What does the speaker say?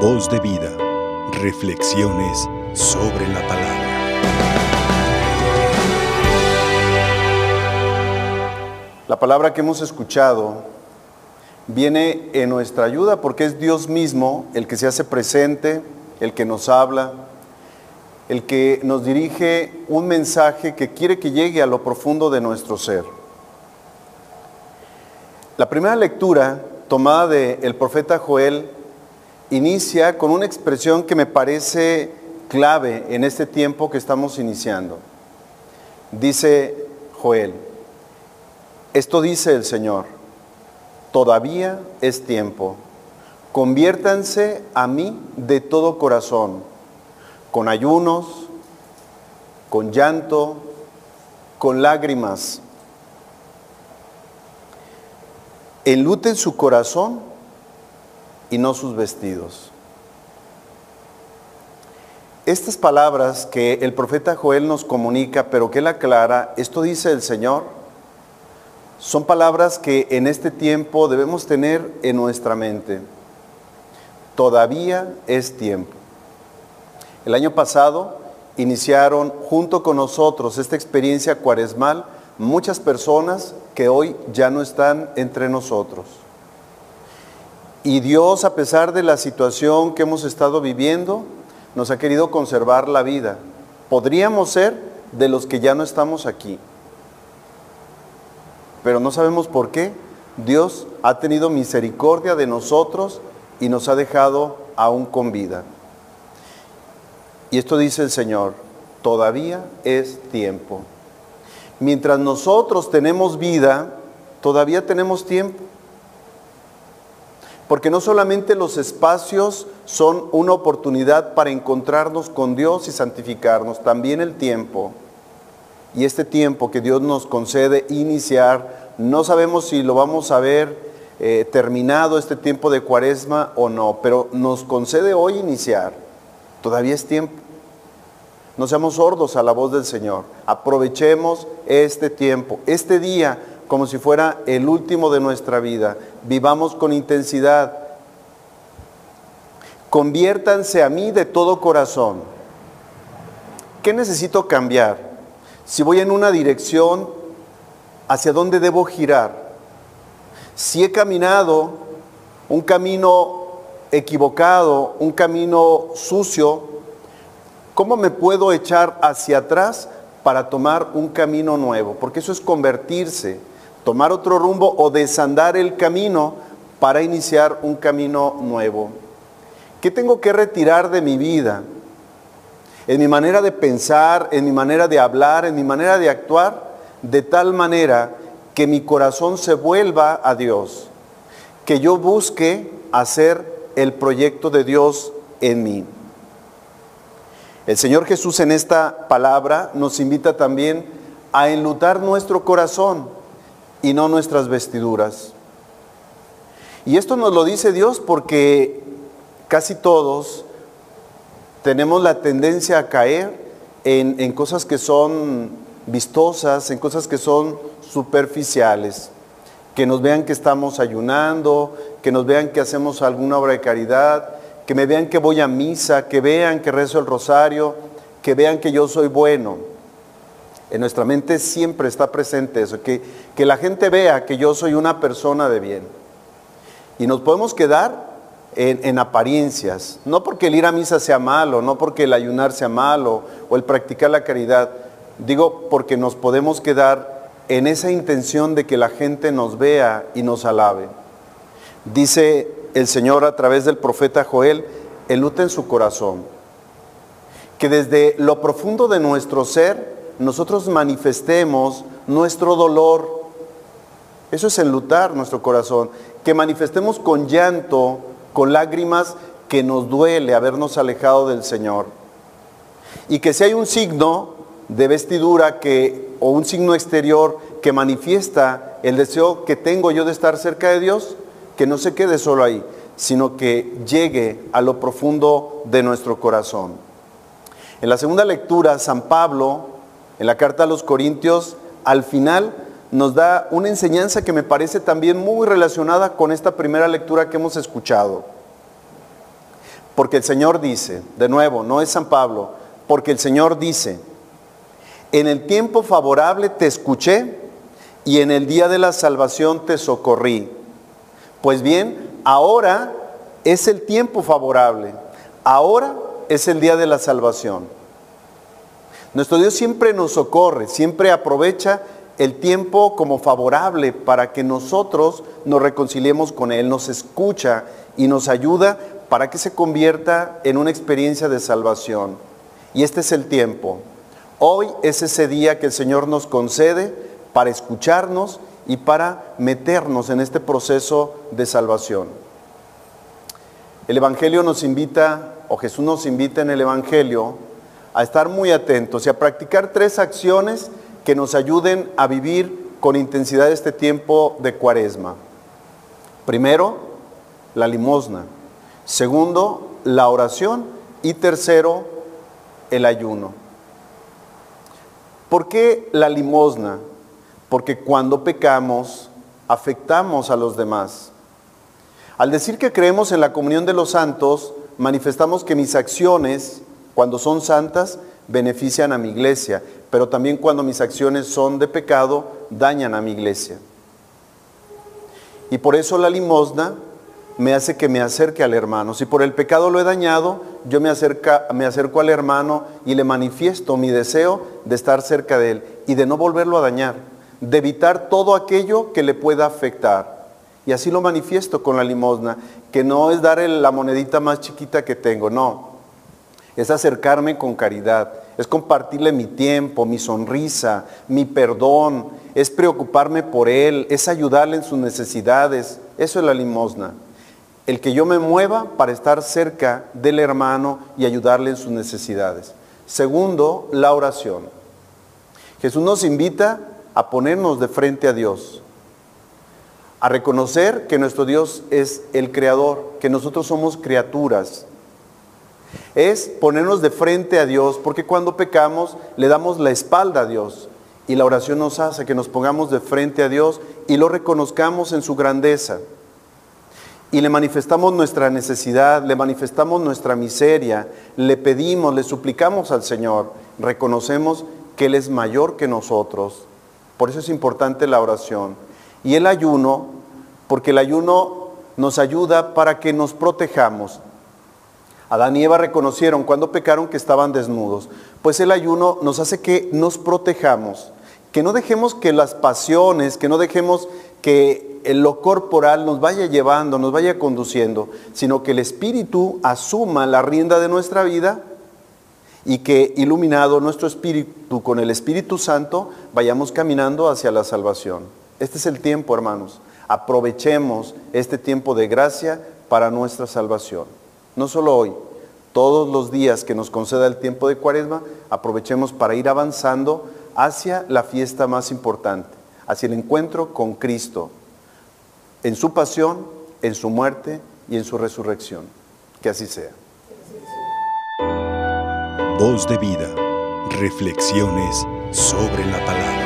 Voz de vida. Reflexiones sobre la palabra. La palabra que hemos escuchado viene en nuestra ayuda porque es Dios mismo el que se hace presente, el que nos habla, el que nos dirige un mensaje que quiere que llegue a lo profundo de nuestro ser. La primera lectura tomada del profeta Joel inicia con una expresión que me parece clave en este tiempo que estamos iniciando. Dice Joel, esto dice el Señor, todavía es tiempo, conviértanse a mí de todo corazón, con ayunos, con llanto, con lágrimas enluten su corazón y no sus vestidos. Estas palabras que el profeta Joel nos comunica, pero que él aclara, esto dice el Señor, son palabras que en este tiempo debemos tener en nuestra mente. Todavía es tiempo. El año pasado iniciaron junto con nosotros esta experiencia cuaresmal muchas personas que hoy ya no están entre nosotros. Y Dios, a pesar de la situación que hemos estado viviendo, nos ha querido conservar la vida. Podríamos ser de los que ya no estamos aquí. Pero no sabemos por qué. Dios ha tenido misericordia de nosotros y nos ha dejado aún con vida. Y esto dice el Señor, todavía es tiempo mientras nosotros tenemos vida, todavía tenemos tiempo. Porque no solamente los espacios son una oportunidad para encontrarnos con Dios y santificarnos, también el tiempo. Y este tiempo que Dios nos concede iniciar, no sabemos si lo vamos a ver eh, terminado este tiempo de cuaresma o no, pero nos concede hoy iniciar. Todavía es tiempo. No seamos sordos a la voz del Señor. Aprovechemos este tiempo, este día, como si fuera el último de nuestra vida. Vivamos con intensidad. Conviértanse a mí de todo corazón. ¿Qué necesito cambiar? Si voy en una dirección, ¿hacia dónde debo girar? Si he caminado un camino equivocado, un camino sucio, ¿Cómo me puedo echar hacia atrás para tomar un camino nuevo? Porque eso es convertirse, tomar otro rumbo o desandar el camino para iniciar un camino nuevo. ¿Qué tengo que retirar de mi vida? En mi manera de pensar, en mi manera de hablar, en mi manera de actuar, de tal manera que mi corazón se vuelva a Dios, que yo busque hacer el proyecto de Dios en mí. El Señor Jesús en esta palabra nos invita también a enlutar nuestro corazón y no nuestras vestiduras. Y esto nos lo dice Dios porque casi todos tenemos la tendencia a caer en, cosas que son vistosas, en cosas que son superficiales. Que nos vean que estamos ayunando, que nos vean que hacemos alguna obra de caridad, que me vean que voy a misa, que vean que rezo el rosario, que vean que yo soy bueno. En nuestra mente siempre está presente eso, que, que la gente vea que yo soy una persona de bien. Y nos podemos quedar en, en, apariencias, no porque el ir a misa sea malo, no porque el ayunar sea malo o el practicar la caridad, digo porque nos podemos quedar en esa intención de que la gente nos vea y nos alabe. Dice el Señor a través del profeta Joel, eluta en su corazón. Que desde lo profundo de nuestro ser nosotros manifestemos nuestro dolor. Eso es enlutar nuestro corazón. Que manifestemos con llanto, con lágrimas, que nos duele habernos alejado del Señor. Y que si hay un signo de vestidura que, o un signo exterior que manifiesta el deseo que tengo yo de estar cerca de Dios, que no se quede solo ahí, sino que llegue a lo profundo de nuestro corazón. En la segunda lectura, San Pablo, en la carta a los Corintios, al final nos da una enseñanza que me parece también muy relacionada con esta primera lectura que hemos escuchado. Porque el Señor dice, de nuevo, no es San Pablo, porque el Señor dice, en el tiempo favorable te escuché y en el día de la salvación te socorrí. Pues bien, ahora es el tiempo favorable, ahora es el día de la salvación. Nuestro Dios siempre nos socorre, siempre aprovecha el tiempo como favorable para que nosotros nos reconciliemos con Él, nos escucha y nos ayuda para que se convierta en una experiencia de salvación. Y este es el tiempo. Hoy es ese día que el Señor nos concede para escucharnos y para meternos en este proceso de salvación. El Evangelio nos invita, o Jesús nos invita en el Evangelio, a estar muy atentos y a practicar tres acciones que nos ayuden a vivir con intensidad este tiempo de cuaresma. Primero, la limosna. Segundo, la oración. Y tercero, el ayuno. ¿Por qué la limosna? Porque cuando pecamos, afectamos a los demás. Al decir que creemos en la comunión de los santos, manifestamos que mis acciones, cuando son santas, benefician a mi iglesia, pero también cuando mis acciones son de pecado, dañan a mi iglesia. Y por eso la limosna me hace que me acerque al hermano. Si por el pecado lo he dañado, yo me, acerca, me acerco al hermano y le manifiesto mi deseo de estar cerca de él y de no volverlo a dañar, de evitar todo aquello que le pueda afectar. Y así lo manifiesto con la limosna, que no es dar la monedita más chiquita que tengo, no. Es acercarme con caridad, es compartirle mi tiempo, mi sonrisa, mi perdón, es preocuparme por él, es ayudarle en sus necesidades. Eso es la limosna el que yo me mueva para estar cerca del hermano y ayudarle en sus necesidades. Segundo, la oración. Jesús nos invita a ponernos de frente a Dios, a reconocer que nuestro Dios es el creador, que nosotros somos criaturas. Es ponernos de frente a Dios, porque cuando pecamos le damos la espalda a Dios. Y la oración nos hace que nos pongamos de frente a Dios y lo reconozcamos en su grandeza y le manifestamos nuestra necesidad, le manifestamos nuestra miseria, le pedimos, le suplicamos al Señor, reconocemos que Él es mayor que nosotros. Por eso es importante la oración. Y el ayuno, porque el ayuno nos ayuda para que nos protejamos. Adán y Eva reconocieron cuando pecaron que estaban desnudos. Pues el ayuno nos hace que nos protejamos, que no dejemos que las pasiones, que no dejemos que lo corporal nos vaya llevando, nos vaya conduciendo, sino que el Espíritu asuma la rienda de nuestra vida y que iluminado nuestro espíritu con el Espíritu Santo, vayamos caminando hacia la salvación. Este es el tiempo, hermanos. Aprovechemos este tiempo de gracia para nuestra salvación. No solo hoy, todos los días que nos conceda el tiempo de cuaresma, aprovechemos para ir avanzando hacia la fiesta más importante, hacia el encuentro con Cristo, en su pasión, en su muerte y en su resurrección. Que así sea. Voz de vida. Reflexiones sobre la palabra.